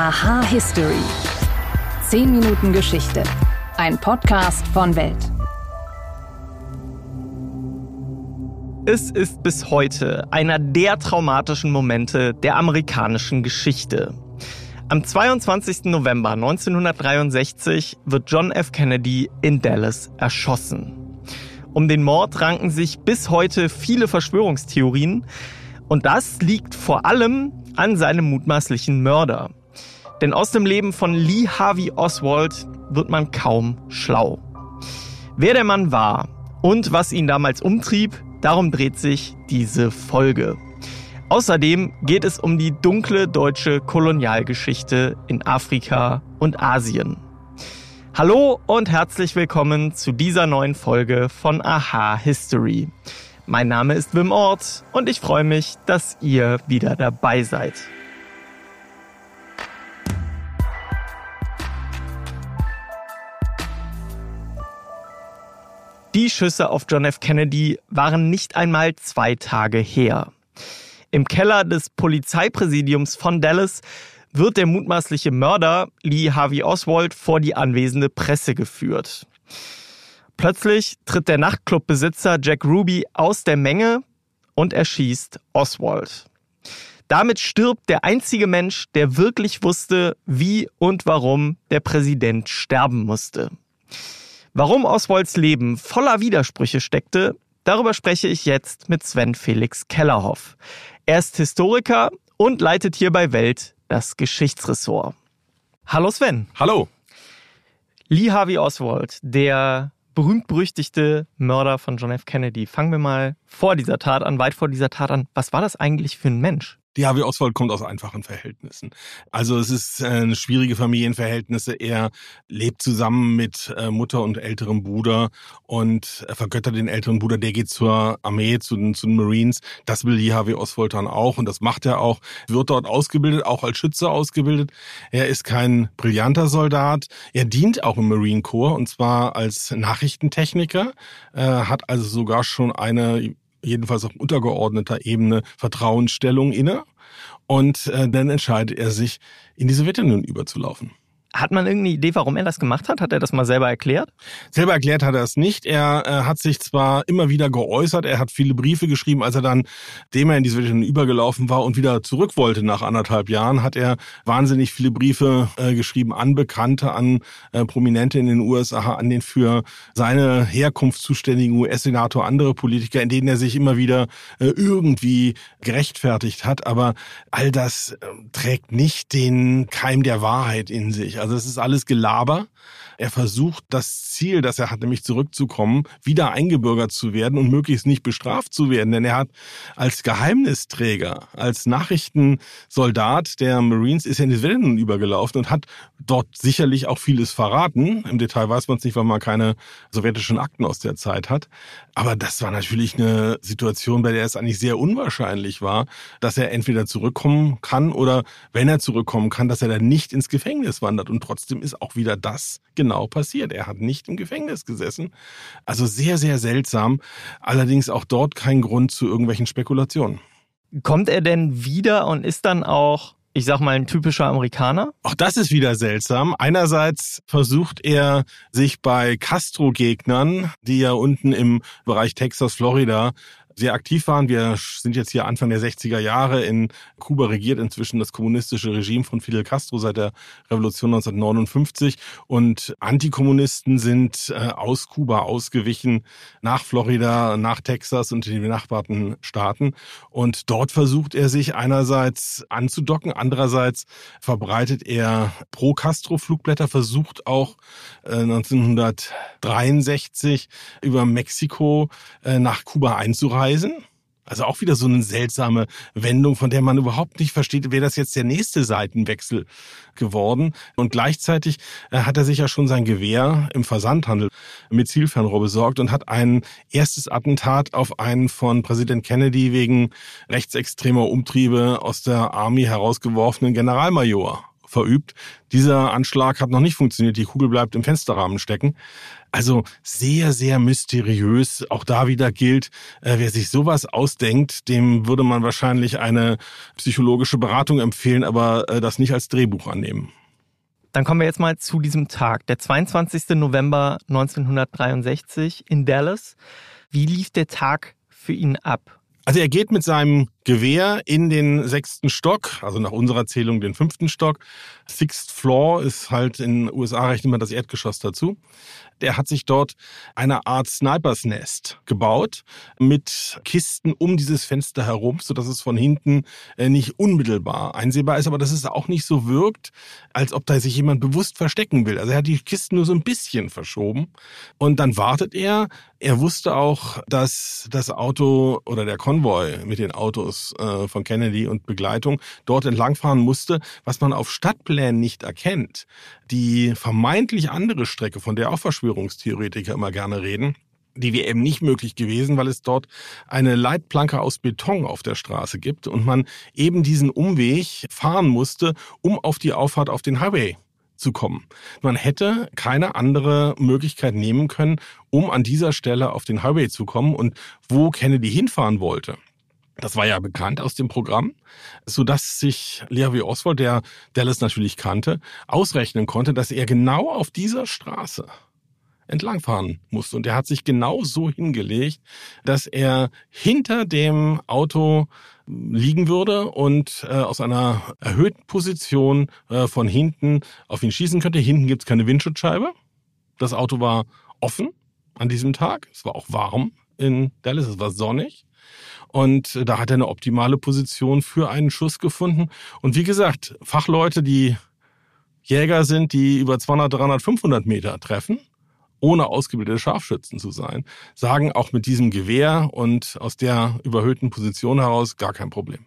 Aha History. 10 Minuten Geschichte. Ein Podcast von Welt. Es ist bis heute einer der traumatischen Momente der amerikanischen Geschichte. Am 22. November 1963 wird John F. Kennedy in Dallas erschossen. Um den Mord ranken sich bis heute viele Verschwörungstheorien und das liegt vor allem an seinem mutmaßlichen Mörder. Denn aus dem Leben von Lee Harvey Oswald wird man kaum schlau. Wer der Mann war und was ihn damals umtrieb, darum dreht sich diese Folge. Außerdem geht es um die dunkle deutsche Kolonialgeschichte in Afrika und Asien. Hallo und herzlich willkommen zu dieser neuen Folge von Aha History. Mein Name ist Wim Ort und ich freue mich, dass ihr wieder dabei seid. Die Schüsse auf John F. Kennedy waren nicht einmal zwei Tage her. Im Keller des Polizeipräsidiums von Dallas wird der mutmaßliche Mörder Lee Harvey Oswald vor die anwesende Presse geführt. Plötzlich tritt der Nachtclubbesitzer Jack Ruby aus der Menge und erschießt Oswald. Damit stirbt der einzige Mensch, der wirklich wusste, wie und warum der Präsident sterben musste. Warum Oswalds Leben voller Widersprüche steckte, darüber spreche ich jetzt mit Sven Felix Kellerhoff. Er ist Historiker und leitet hier bei Welt das Geschichtsressort. Hallo Sven. Hallo. Lee Harvey Oswald, der berühmt-berüchtigte Mörder von John F. Kennedy. Fangen wir mal vor dieser Tat an, weit vor dieser Tat an. Was war das eigentlich für ein Mensch? Die Harvey Oswald kommt aus einfachen Verhältnissen. Also es ist äh, schwierige Familienverhältnisse. Er lebt zusammen mit äh, Mutter und älterem Bruder und er vergöttert den älteren Bruder. Der geht zur Armee, zu den, zu den Marines. Das will die Harvey Oswald dann auch und das macht er auch. Wird dort ausgebildet, auch als Schütze ausgebildet. Er ist kein brillanter Soldat. Er dient auch im Marine Corps und zwar als Nachrichtentechniker. Äh, hat also sogar schon eine jedenfalls auf untergeordneter Ebene Vertrauensstellung inne. Und äh, dann entscheidet er sich, in die Sowjetunion überzulaufen. Hat man irgendeine Idee, warum er das gemacht hat? Hat er das mal selber erklärt? Selber erklärt hat er es nicht. Er äh, hat sich zwar immer wieder geäußert, er hat viele Briefe geschrieben, als er dann, dem er in die Sowjetunion übergelaufen war und wieder zurück wollte nach anderthalb Jahren, hat er wahnsinnig viele Briefe äh, geschrieben an Bekannte, an äh, Prominente in den USA, an den für seine Herkunft zuständigen US-Senator, andere Politiker, in denen er sich immer wieder äh, irgendwie gerechtfertigt hat. Aber all das äh, trägt nicht den Keim der Wahrheit in sich. Also es ist alles Gelaber. Er versucht das Ziel, das er hat, nämlich zurückzukommen, wieder eingebürgert zu werden und möglichst nicht bestraft zu werden. Denn er hat als Geheimnisträger, als Nachrichtensoldat der Marines ist er in die Wellen übergelaufen und hat dort sicherlich auch vieles verraten. Im Detail weiß man es nicht, weil man keine sowjetischen Akten aus der Zeit hat. Aber das war natürlich eine Situation, bei der es eigentlich sehr unwahrscheinlich war, dass er entweder zurückkommen kann oder wenn er zurückkommen kann, dass er dann nicht ins Gefängnis wandert. Und trotzdem ist auch wieder das genau passiert. Er hat nicht im Gefängnis gesessen. Also sehr, sehr seltsam. Allerdings auch dort kein Grund zu irgendwelchen Spekulationen. Kommt er denn wieder und ist dann auch ich sag mal, ein typischer Amerikaner? Auch das ist wieder seltsam. Einerseits versucht er sich bei Castro-Gegnern, die ja unten im Bereich Texas, Florida sehr aktiv waren. Wir sind jetzt hier Anfang der 60er Jahre. In Kuba regiert inzwischen das kommunistische Regime von Fidel Castro seit der Revolution 1959. Und Antikommunisten sind äh, aus Kuba ausgewichen nach Florida, nach Texas und in die benachbarten Staaten. Und dort versucht er sich einerseits anzudocken, andererseits verbreitet er Pro-Castro-Flugblätter, versucht auch äh, 1963 über Mexiko äh, nach Kuba einzureisen Reisen. Also auch wieder so eine seltsame Wendung, von der man überhaupt nicht versteht, wäre das jetzt der nächste Seitenwechsel geworden. Und gleichzeitig äh, hat er sich ja schon sein Gewehr im Versandhandel mit Zielfernrohr besorgt und hat ein erstes Attentat auf einen von Präsident Kennedy wegen rechtsextremer Umtriebe aus der Army herausgeworfenen Generalmajor verübt. Dieser Anschlag hat noch nicht funktioniert. Die Kugel bleibt im Fensterrahmen stecken. Also sehr, sehr mysteriös. Auch da wieder gilt, äh, wer sich sowas ausdenkt, dem würde man wahrscheinlich eine psychologische Beratung empfehlen, aber äh, das nicht als Drehbuch annehmen. Dann kommen wir jetzt mal zu diesem Tag, der 22. November 1963 in Dallas. Wie lief der Tag für ihn ab? Also er geht mit seinem Gewehr in den sechsten Stock, also nach unserer Zählung den fünften Stock. Sixth Floor ist halt in den USA rechnet man das Erdgeschoss dazu. Der hat sich dort eine Art Snipers Nest gebaut mit Kisten um dieses Fenster herum, so dass es von hinten äh, nicht unmittelbar einsehbar ist, aber dass es auch nicht so wirkt, als ob da sich jemand bewusst verstecken will. Also er hat die Kisten nur so ein bisschen verschoben und dann wartet er. Er wusste auch, dass das Auto oder der Konvoi mit den Autos äh, von Kennedy und Begleitung dort entlangfahren musste, was man auf Stadtplänen nicht erkennt. Die vermeintlich andere Strecke, von der auch Verschwörungstheoretiker immer gerne reden, die wäre eben nicht möglich gewesen, weil es dort eine Leitplanke aus Beton auf der Straße gibt und man eben diesen Umweg fahren musste, um auf die Auffahrt auf den Highway zu kommen. Man hätte keine andere Möglichkeit nehmen können, um an dieser Stelle auf den Highway zu kommen und wo Kennedy hinfahren wollte. Das war ja bekannt aus dem Programm, so dass sich Levi Oswald, der Dallas natürlich kannte, ausrechnen konnte, dass er genau auf dieser Straße entlangfahren musste. Und er hat sich genau so hingelegt, dass er hinter dem Auto liegen würde und äh, aus einer erhöhten Position äh, von hinten auf ihn schießen könnte. Hinten gibt's keine Windschutzscheibe. Das Auto war offen an diesem Tag. Es war auch warm in Dallas, es war sonnig. Und da hat er eine optimale Position für einen Schuss gefunden. Und wie gesagt, Fachleute, die Jäger sind, die über 200, 300, 500 Meter treffen, ohne ausgebildete Scharfschützen zu sein, sagen auch mit diesem Gewehr und aus der überhöhten Position heraus gar kein Problem.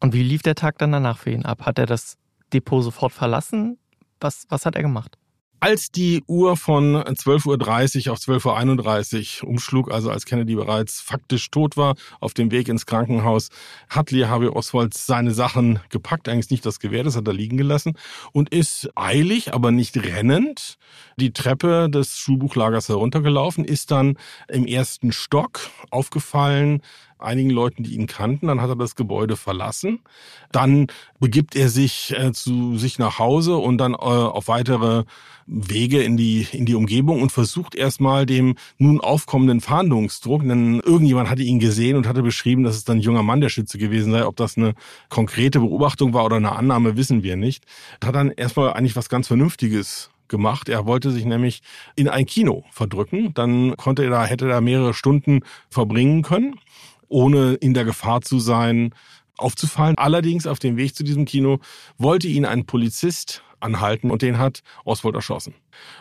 Und wie lief der Tag dann danach für ihn ab? Hat er das Depot sofort verlassen? Was, was hat er gemacht? Als die Uhr von 12.30 Uhr auf 12.31 Uhr umschlug, also als Kennedy bereits faktisch tot war, auf dem Weg ins Krankenhaus, hat Lee Harvey Oswald seine Sachen gepackt, eigentlich nicht das Gewehr, das hat er liegen gelassen und ist eilig, aber nicht rennend die Treppe des Schulbuchlagers heruntergelaufen, ist dann im ersten Stock aufgefallen, einigen Leuten, die ihn kannten. Dann hat er das Gebäude verlassen. Dann begibt er sich äh, zu sich nach Hause und dann äh, auf weitere Wege in die, in die Umgebung und versucht erstmal dem nun aufkommenden Fahndungsdruck, denn irgendjemand hatte ihn gesehen und hatte beschrieben, dass es dann ein junger Mann der Schütze gewesen sei. Ob das eine konkrete Beobachtung war oder eine Annahme, wissen wir nicht. Hat dann erstmal eigentlich was ganz Vernünftiges gemacht. Er wollte sich nämlich in ein Kino verdrücken. Dann konnte er da, hätte er da mehrere Stunden verbringen können ohne in der Gefahr zu sein, aufzufallen. Allerdings auf dem Weg zu diesem Kino wollte ihn ein Polizist anhalten und den hat Oswald erschossen.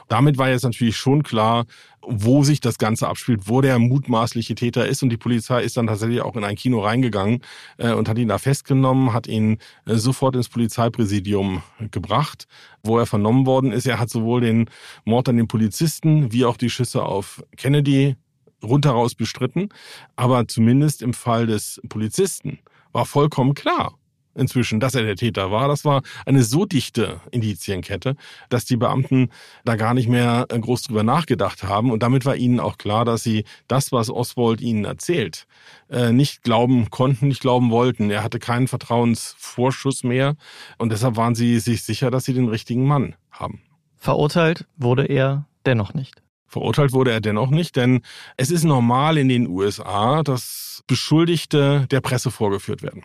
Damit war jetzt natürlich schon klar, wo sich das Ganze abspielt, wo der mutmaßliche Täter ist und die Polizei ist dann tatsächlich auch in ein Kino reingegangen äh, und hat ihn da festgenommen, hat ihn äh, sofort ins Polizeipräsidium gebracht, wo er vernommen worden ist. Er hat sowohl den Mord an den Polizisten wie auch die Schüsse auf Kennedy rundheraus bestritten. Aber zumindest im Fall des Polizisten war vollkommen klar inzwischen, dass er der Täter war. Das war eine so dichte Indizienkette, dass die Beamten da gar nicht mehr äh, groß drüber nachgedacht haben. Und damit war ihnen auch klar, dass sie das, was Oswald ihnen erzählt, äh, nicht glauben konnten, nicht glauben wollten. Er hatte keinen Vertrauensvorschuss mehr. Und deshalb waren sie sich sicher, dass sie den richtigen Mann haben. Verurteilt wurde er dennoch nicht. Verurteilt wurde er dennoch nicht, denn es ist normal in den USA, dass Beschuldigte der Presse vorgeführt werden.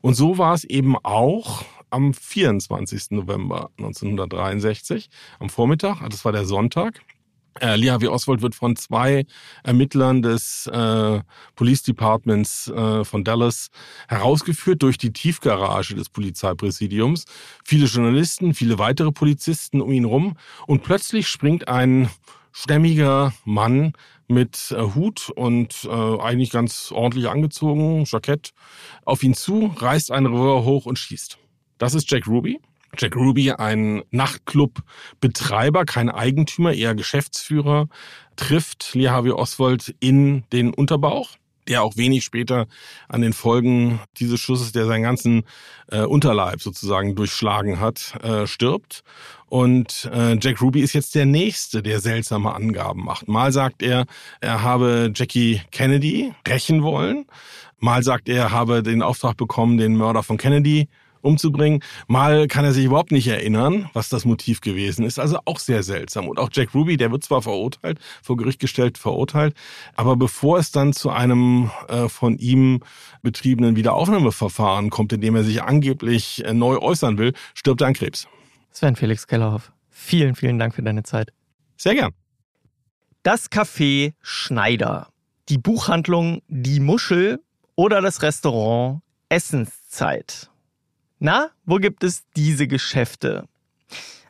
Und so war es eben auch am 24. November 1963, am Vormittag, das war der Sonntag. Äh, Lee Harvey Oswald wird von zwei Ermittlern des äh, Police Departments äh, von Dallas herausgeführt durch die Tiefgarage des Polizeipräsidiums. Viele Journalisten, viele weitere Polizisten um ihn rum und plötzlich springt ein stämmiger Mann mit äh, Hut und äh, eigentlich ganz ordentlich angezogen, Jackett, auf ihn zu, reißt ein Revolver hoch und schießt. Das ist Jack Ruby. Jack Ruby, ein Nachtclub-Betreiber, kein Eigentümer, eher Geschäftsführer, trifft Lee Harvey Oswald in den Unterbauch. der auch wenig später an den Folgen dieses Schusses, der seinen ganzen äh, Unterleib sozusagen durchschlagen hat, äh, stirbt. Und äh, Jack Ruby ist jetzt der Nächste, der seltsame Angaben macht. Mal sagt er, er habe Jackie Kennedy rächen wollen. Mal sagt er, er habe den Auftrag bekommen, den Mörder von Kennedy umzubringen. Mal kann er sich überhaupt nicht erinnern, was das Motiv gewesen ist. Also auch sehr seltsam. Und auch Jack Ruby, der wird zwar verurteilt, vor Gericht gestellt, verurteilt, aber bevor es dann zu einem äh, von ihm betriebenen Wiederaufnahmeverfahren kommt, in dem er sich angeblich äh, neu äußern will, stirbt er an Krebs. Sven Felix Kellerhoff, vielen, vielen Dank für deine Zeit. Sehr gern. Das Café Schneider, die Buchhandlung Die Muschel oder das Restaurant Essenszeit. Na, wo gibt es diese Geschäfte?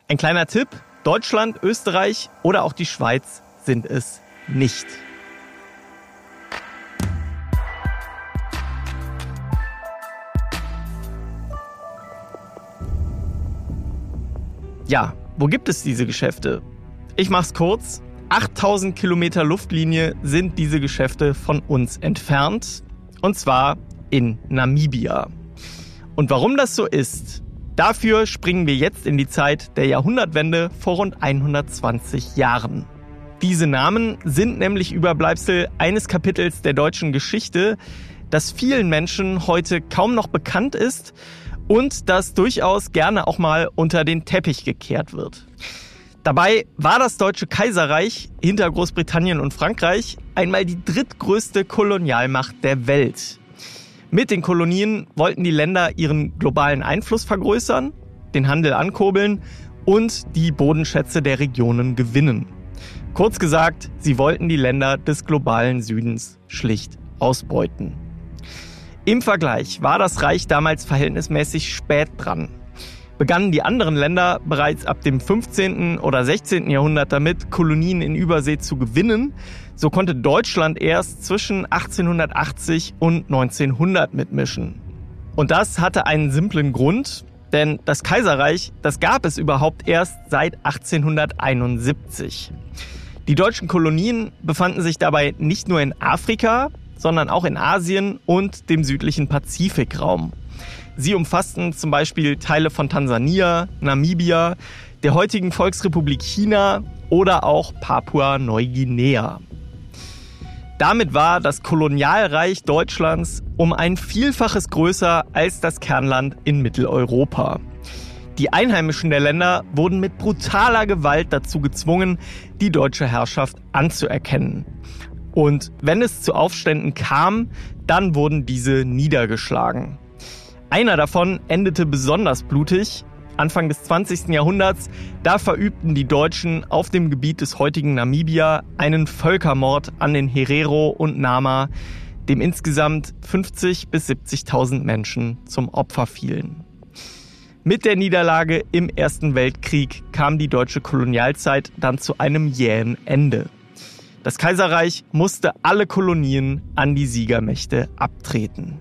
Ein kleiner Tipp, Deutschland, Österreich oder auch die Schweiz sind es nicht. Ja, wo gibt es diese Geschäfte? Ich mach's kurz. 8000 Kilometer Luftlinie sind diese Geschäfte von uns entfernt. Und zwar in Namibia. Und warum das so ist, dafür springen wir jetzt in die Zeit der Jahrhundertwende vor rund 120 Jahren. Diese Namen sind nämlich Überbleibsel eines Kapitels der deutschen Geschichte, das vielen Menschen heute kaum noch bekannt ist und das durchaus gerne auch mal unter den Teppich gekehrt wird. Dabei war das Deutsche Kaiserreich hinter Großbritannien und Frankreich einmal die drittgrößte Kolonialmacht der Welt. Mit den Kolonien wollten die Länder ihren globalen Einfluss vergrößern, den Handel ankurbeln und die Bodenschätze der Regionen gewinnen. Kurz gesagt, sie wollten die Länder des globalen Südens schlicht ausbeuten. Im Vergleich war das Reich damals verhältnismäßig spät dran. Begannen die anderen Länder bereits ab dem 15. oder 16. Jahrhundert damit, Kolonien in Übersee zu gewinnen, so konnte Deutschland erst zwischen 1880 und 1900 mitmischen. Und das hatte einen simplen Grund, denn das Kaiserreich, das gab es überhaupt erst seit 1871. Die deutschen Kolonien befanden sich dabei nicht nur in Afrika, sondern auch in Asien und dem südlichen Pazifikraum. Sie umfassten zum Beispiel Teile von Tansania, Namibia, der heutigen Volksrepublik China oder auch Papua-Neuguinea. Damit war das Kolonialreich Deutschlands um ein Vielfaches größer als das Kernland in Mitteleuropa. Die Einheimischen der Länder wurden mit brutaler Gewalt dazu gezwungen, die deutsche Herrschaft anzuerkennen. Und wenn es zu Aufständen kam, dann wurden diese niedergeschlagen. Einer davon endete besonders blutig, Anfang des 20. Jahrhunderts, da verübten die Deutschen auf dem Gebiet des heutigen Namibia einen Völkermord an den Herero und Nama, dem insgesamt 50 bis 70.000 Menschen zum Opfer fielen. Mit der Niederlage im Ersten Weltkrieg kam die deutsche Kolonialzeit dann zu einem jähen Ende. Das Kaiserreich musste alle Kolonien an die Siegermächte abtreten.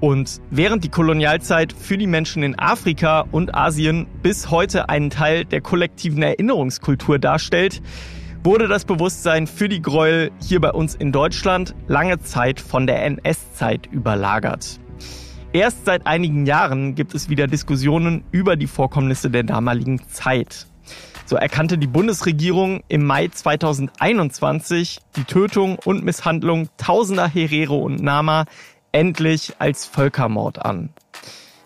Und während die Kolonialzeit für die Menschen in Afrika und Asien bis heute einen Teil der kollektiven Erinnerungskultur darstellt, wurde das Bewusstsein für die Gräuel hier bei uns in Deutschland lange Zeit von der NS-Zeit überlagert. Erst seit einigen Jahren gibt es wieder Diskussionen über die Vorkommnisse der damaligen Zeit. So erkannte die Bundesregierung im Mai 2021 die Tötung und Misshandlung tausender Herero und Nama endlich als Völkermord an.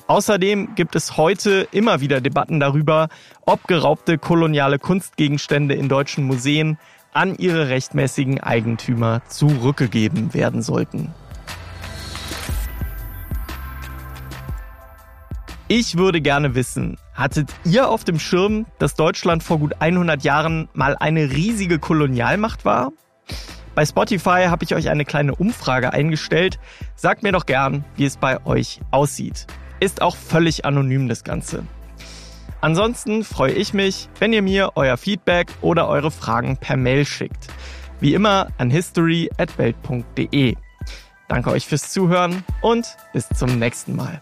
Außerdem gibt es heute immer wieder Debatten darüber, ob geraubte koloniale Kunstgegenstände in deutschen Museen an ihre rechtmäßigen Eigentümer zurückgegeben werden sollten. Ich würde gerne wissen, hattet ihr auf dem Schirm, dass Deutschland vor gut 100 Jahren mal eine riesige Kolonialmacht war? Bei Spotify habe ich euch eine kleine Umfrage eingestellt. Sagt mir doch gern, wie es bei euch aussieht. Ist auch völlig anonym das Ganze. Ansonsten freue ich mich, wenn ihr mir euer Feedback oder eure Fragen per Mail schickt. Wie immer an history@welt.de. Danke euch fürs Zuhören und bis zum nächsten Mal.